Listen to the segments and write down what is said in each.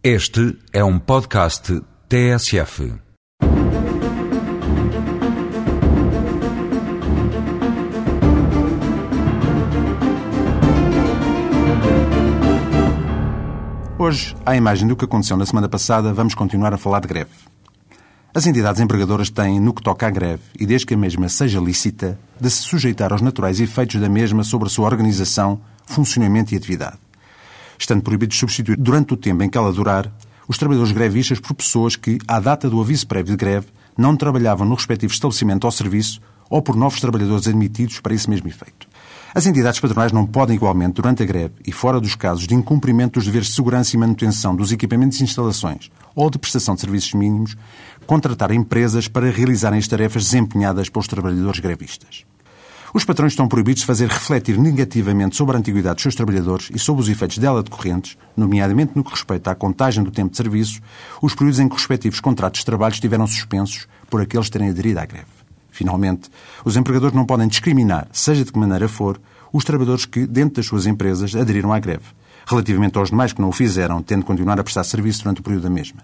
Este é um podcast TSF. Hoje, à imagem do que aconteceu na semana passada, vamos continuar a falar de greve. As entidades empregadoras têm, no que toca à greve, e desde que a mesma seja lícita, de se sujeitar aos naturais efeitos da mesma sobre a sua organização, funcionamento e atividade estando proibido de substituir durante o tempo em que ela durar os trabalhadores grevistas por pessoas que, à data do aviso prévio de greve, não trabalhavam no respectivo estabelecimento ou serviço ou por novos trabalhadores admitidos para esse mesmo efeito. As entidades patronais não podem, igualmente, durante a greve e fora dos casos de incumprimento dos deveres de segurança e manutenção dos equipamentos e instalações ou de prestação de serviços mínimos, contratar empresas para realizarem as tarefas desempenhadas pelos trabalhadores grevistas. Os patrões estão proibidos de fazer refletir negativamente sobre a antiguidade dos seus trabalhadores e sobre os efeitos dela decorrentes, nomeadamente no que respeita à contagem do tempo de serviço, os períodos em que os respectivos contratos de trabalho estiveram suspensos por aqueles terem aderido à greve. Finalmente, os empregadores não podem discriminar, seja de que maneira for, os trabalhadores que, dentro das suas empresas, aderiram à greve, relativamente aos demais que não o fizeram, tendo de continuar a prestar serviço durante o período da mesma.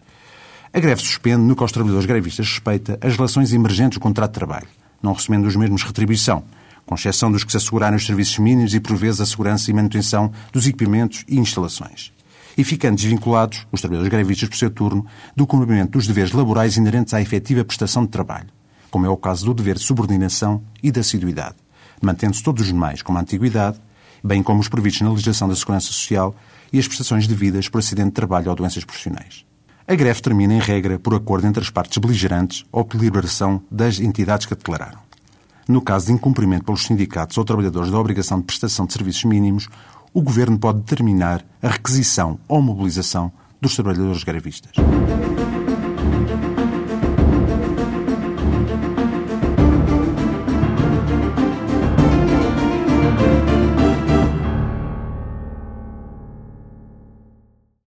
A greve suspende, no que aos trabalhadores grevistas respeita, as relações emergentes do contrato de trabalho, não recebendo os mesmos retribuição, com exceção dos que se assegurarem os serviços mínimos e, por vezes, a segurança e manutenção dos equipamentos e instalações. E ficando desvinculados, os trabalhadores grevistas, por seu turno, do cumprimento dos deveres laborais inerentes à efetiva prestação de trabalho, como é o caso do dever de subordinação e da assiduidade, mantendo-se todos os demais como a antiguidade, bem como os previstos na legislação da Segurança Social e as prestações devidas por acidente de trabalho ou doenças profissionais. A greve termina, em regra, por acordo entre as partes beligerantes ou por liberação das entidades que a declararam. No caso de incumprimento pelos sindicatos ou trabalhadores da obrigação de prestação de serviços mínimos, o Governo pode determinar a requisição ou mobilização dos trabalhadores grevistas.